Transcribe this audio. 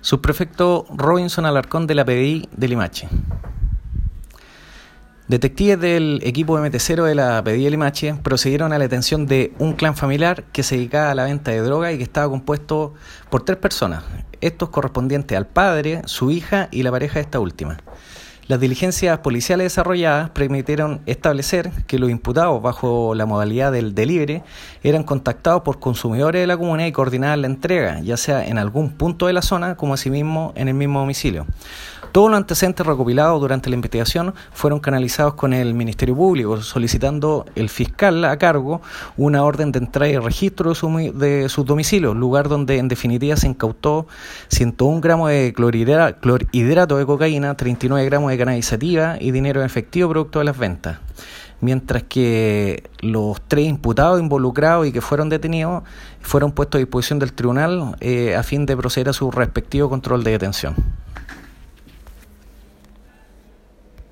Subprefecto Robinson Alarcón de la PDI de Limache. Detectives del equipo MT0 de la PDI de Limache procedieron a la detención de un clan familiar que se dedicaba a la venta de droga y que estaba compuesto por tres personas, estos correspondientes al padre, su hija y la pareja de esta última. Las diligencias policiales desarrolladas permitieron establecer que los imputados bajo la modalidad del delivery eran contactados por consumidores de la comunidad y coordinaban la entrega, ya sea en algún punto de la zona como asimismo en el mismo domicilio. Todos los antecedentes recopilados durante la investigación fueron canalizados con el Ministerio Público, solicitando el fiscal a cargo una orden de entrada y registro de, su, de sus domicilios, lugar donde en definitiva se incautó 101 gramos de clorhidrato de cocaína, 39 gramos de canalizativa y dinero en efectivo producto de las ventas. Mientras que los tres imputados involucrados y que fueron detenidos fueron puestos a disposición del tribunal eh, a fin de proceder a su respectivo control de detención.